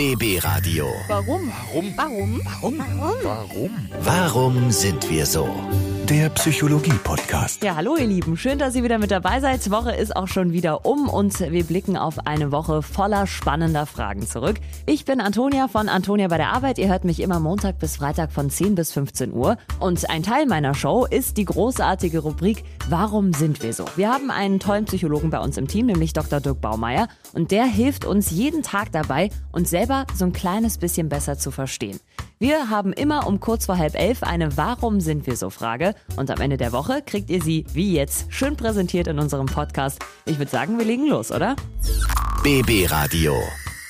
BB Radio. Warum? Warum? Warum? Warum? Warum? Warum sind wir so? Der Psychologie-Podcast. Ja, hallo ihr Lieben, schön, dass ihr wieder mit dabei seid. Die Woche ist auch schon wieder um und wir blicken auf eine Woche voller spannender Fragen zurück. Ich bin Antonia von Antonia bei der Arbeit. Ihr hört mich immer Montag bis Freitag von 10 bis 15 Uhr. Und ein Teil meiner Show ist die großartige Rubrik Warum sind wir so? Wir haben einen tollen Psychologen bei uns im Team, nämlich Dr. Dirk Baumeier. Und der hilft uns jeden Tag dabei, uns selber so ein kleines bisschen besser zu verstehen. Wir haben immer um kurz vor halb elf eine Warum sind wir so Frage und am Ende der Woche kriegt ihr sie wie jetzt schön präsentiert in unserem Podcast. Ich würde sagen, wir legen los, oder? BB Radio.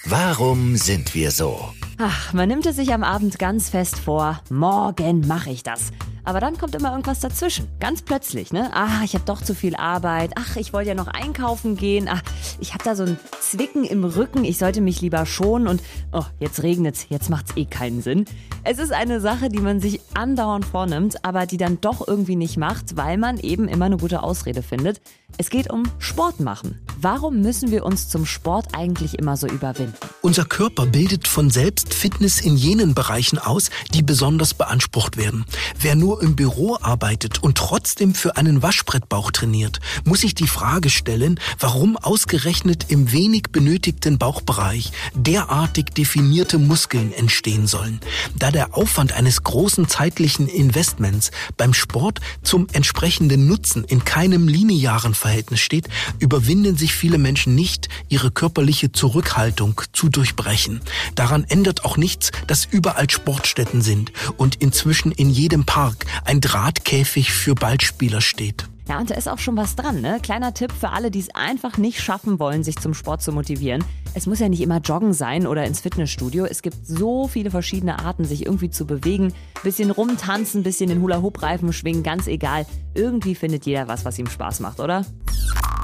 Warum sind wir so? Ach, man nimmt es sich am Abend ganz fest vor, morgen mache ich das. Aber dann kommt immer irgendwas dazwischen. Ganz plötzlich, ne? Ah, ich habe doch zu viel Arbeit. Ach, ich wollte ja noch einkaufen gehen. Ach, ich habe da so ein Zwicken im Rücken. Ich sollte mich lieber schonen. Und oh, jetzt regnet's. Jetzt macht's eh keinen Sinn. Es ist eine Sache, die man sich andauernd vornimmt, aber die dann doch irgendwie nicht macht, weil man eben immer eine gute Ausrede findet. Es geht um Sport machen. Warum müssen wir uns zum Sport eigentlich immer so überwinden? Unser Körper bildet von selbst Fitness in jenen Bereichen aus, die besonders beansprucht werden. Wer nur im Büro arbeitet und trotzdem für einen Waschbrettbauch trainiert, muss sich die Frage stellen, warum ausgerechnet im wenig benötigten Bauchbereich derartig definierte Muskeln entstehen sollen. Da der Aufwand eines großen zeitlichen Investments beim Sport zum entsprechenden Nutzen in keinem linearen Verhältnis steht, überwinden sich viele Menschen nicht, ihre körperliche Zurückhaltung zu durchbrechen. Daran ändert auch nichts, dass überall Sportstätten sind und inzwischen in jedem Park ein Drahtkäfig für Ballspieler steht. Ja, und da ist auch schon was dran, ne? Kleiner Tipp für alle, die es einfach nicht schaffen wollen, sich zum Sport zu motivieren. Es muss ja nicht immer Joggen sein oder ins Fitnessstudio. Es gibt so viele verschiedene Arten, sich irgendwie zu bewegen. Bisschen rumtanzen, bisschen den Hula-Hoop-Reifen schwingen, ganz egal. Irgendwie findet jeder was, was ihm Spaß macht, oder?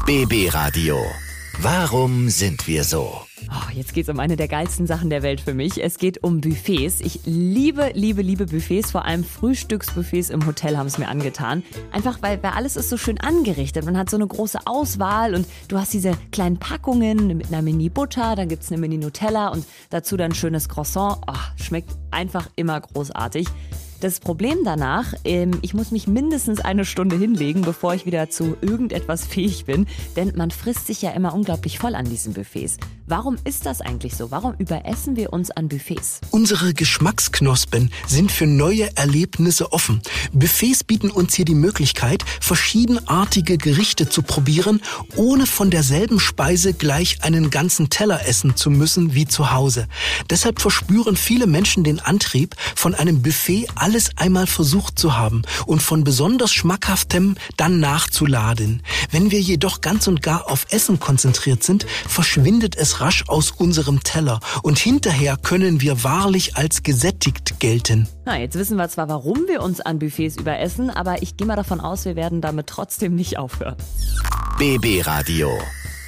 BB Radio. Warum sind wir so? Oh, jetzt geht es um eine der geilsten Sachen der Welt für mich. Es geht um Buffets. Ich liebe, liebe, liebe Buffets. Vor allem Frühstücksbuffets im Hotel haben es mir angetan. Einfach weil, weil alles ist so schön angerichtet. Man hat so eine große Auswahl und du hast diese kleinen Packungen mit einer Mini-Butter, dann gibt es eine Mini-Nutella und dazu dann schönes Croissant. Oh, schmeckt einfach immer großartig. Das Problem danach, ähm, ich muss mich mindestens eine Stunde hinlegen, bevor ich wieder zu irgendetwas fähig bin, denn man frisst sich ja immer unglaublich voll an diesen Buffets. Warum ist das eigentlich so? Warum überessen wir uns an Buffets? Unsere Geschmacksknospen sind für neue Erlebnisse offen. Buffets bieten uns hier die Möglichkeit, verschiedenartige Gerichte zu probieren, ohne von derselben Speise gleich einen ganzen Teller essen zu müssen wie zu Hause. Deshalb verspüren viele Menschen den Antrieb, von einem Buffet alles einmal versucht zu haben und von besonders schmackhaftem dann nachzuladen. Wenn wir jedoch ganz und gar auf Essen konzentriert sind, verschwindet es rasch aus unserem Teller und hinterher können wir wahrlich als gesättigt gelten. Na, jetzt wissen wir zwar, warum wir uns an Buffets überessen, aber ich gehe mal davon aus, wir werden damit trotzdem nicht aufhören. BB Radio.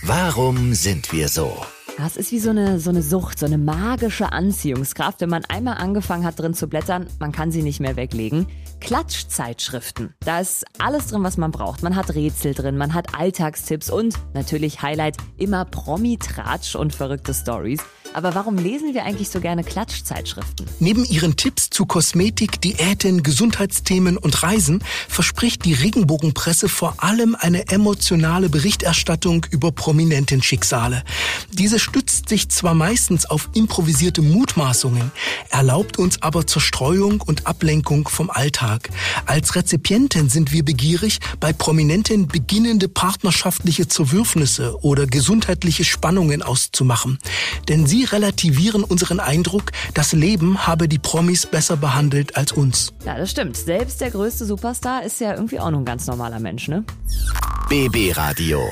Warum sind wir so? Das ist wie so eine, so eine Sucht, so eine magische Anziehungskraft. Wenn man einmal angefangen hat, drin zu blättern, man kann sie nicht mehr weglegen. Klatschzeitschriften. Da ist alles drin, was man braucht. Man hat Rätsel drin, man hat Alltagstipps und natürlich Highlight immer Promi-Tratsch und verrückte Stories. Aber warum lesen wir eigentlich so gerne Klatschzeitschriften? Neben ihren Tipps zu Kosmetik, Diäten, Gesundheitsthemen und Reisen verspricht die Regenbogenpresse vor allem eine emotionale Berichterstattung über prominenten Schicksale. Diese stützt sich zwar meistens auf improvisierte Mutmaßungen, erlaubt uns aber Zerstreuung und Ablenkung vom Alltag. Als Rezipienten sind wir begierig, bei Prominenten beginnende partnerschaftliche Zerwürfnisse oder gesundheitliche Spannungen auszumachen. Denn sie relativieren unseren Eindruck, das Leben habe die Promis besser behandelt als uns. Ja, das stimmt. Selbst der größte Superstar ist ja irgendwie auch nur ein ganz normaler Mensch, ne? BB Radio.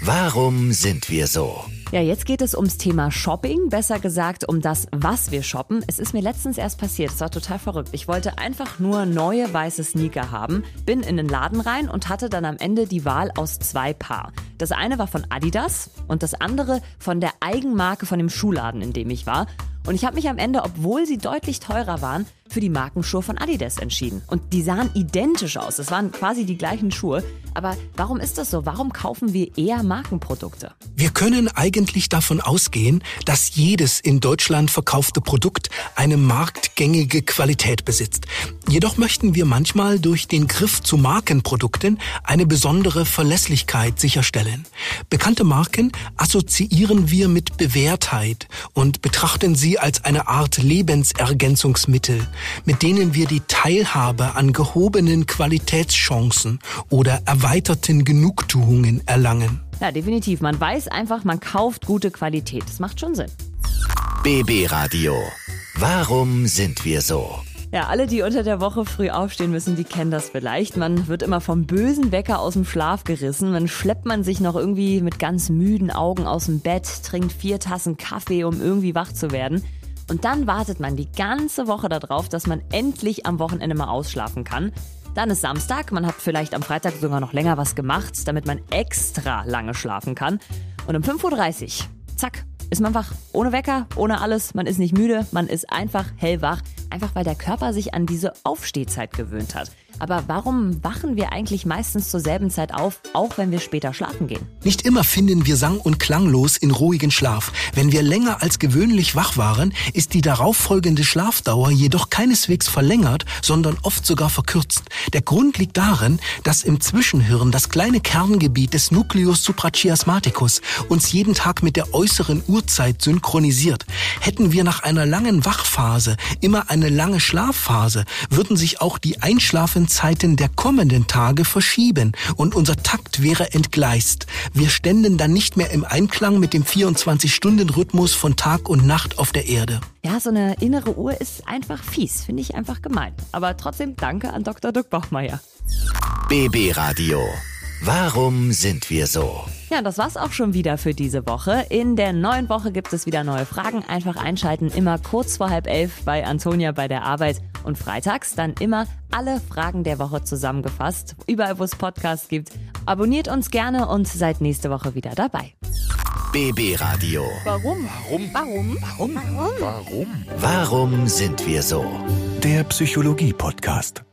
Warum sind wir so? Ja, jetzt geht es ums Thema Shopping, besser gesagt um das, was wir shoppen. Es ist mir letztens erst passiert, es war total verrückt. Ich wollte einfach nur neue weiße Sneaker haben, bin in den Laden rein und hatte dann am Ende die Wahl aus zwei Paar. Das eine war von Adidas und das andere von der Eigenmarke von dem Schuhladen, in dem ich war. Und ich habe mich am Ende, obwohl sie deutlich teurer waren, für die Markenschuhe von Adidas entschieden. Und die sahen identisch aus. Es waren quasi die gleichen Schuhe. Aber warum ist das so? Warum kaufen wir eher Markenprodukte? Wir können eigentlich davon ausgehen, dass jedes in Deutschland verkaufte Produkt eine marktgängige Qualität besitzt. Jedoch möchten wir manchmal durch den Griff zu Markenprodukten eine besondere Verlässlichkeit sicherstellen. Bekannte Marken assoziieren wir mit Bewährtheit und betrachten sie als eine Art Lebensergänzungsmittel, mit denen wir die Teilhabe an gehobenen Qualitätschancen oder erweiterten Genugtuungen erlangen. Ja, definitiv. Man weiß einfach, man kauft gute Qualität. Das macht schon Sinn. BB Radio. Warum sind wir so? Ja, alle, die unter der Woche früh aufstehen müssen, die kennen das vielleicht. Man wird immer vom bösen Wecker aus dem Schlaf gerissen. Dann schleppt man sich noch irgendwie mit ganz müden Augen aus dem Bett, trinkt vier Tassen Kaffee, um irgendwie wach zu werden. Und dann wartet man die ganze Woche darauf, dass man endlich am Wochenende mal ausschlafen kann. Dann ist Samstag, man hat vielleicht am Freitag sogar noch länger was gemacht, damit man extra lange schlafen kann. Und um 5.30 Uhr, zack, ist man wach. Ohne Wecker, ohne alles. Man ist nicht müde, man ist einfach hellwach. Einfach weil der Körper sich an diese Aufstehzeit gewöhnt hat. Aber warum wachen wir eigentlich meistens zur selben Zeit auf, auch wenn wir später schlafen gehen? Nicht immer finden wir sang- und klanglos in ruhigen Schlaf. Wenn wir länger als gewöhnlich wach waren, ist die darauffolgende Schlafdauer jedoch keineswegs verlängert, sondern oft sogar verkürzt. Der Grund liegt darin, dass im Zwischenhirn das kleine Kerngebiet des Nucleus suprachiasmaticus uns jeden Tag mit der äußeren Uhrzeit synchronisiert. Hätten wir nach einer langen Wachphase immer eine lange Schlafphase, würden sich auch die Einschlafenzeiten der kommenden Tage verschieben und unser Takt wäre entgleist. Wir ständen dann nicht mehr im Einklang mit dem 24-Stunden-Rhythmus von Tag und Nacht auf der Erde. Ja, so eine innere Uhr ist einfach fies, finde ich einfach gemein. Aber trotzdem danke an Dr. Dirk Bachmeier. BB Radio. Warum sind wir so? Ja, das war's auch schon wieder für diese Woche. In der neuen Woche gibt es wieder neue Fragen. Einfach einschalten, immer kurz vor halb elf bei Antonia bei der Arbeit. Und freitags dann immer alle Fragen der Woche zusammengefasst. Überall, wo es Podcasts gibt. Abonniert uns gerne und seid nächste Woche wieder dabei. BB Radio. Warum? Warum? Warum? Warum? Warum? Warum sind wir so? Der Psychologie-Podcast.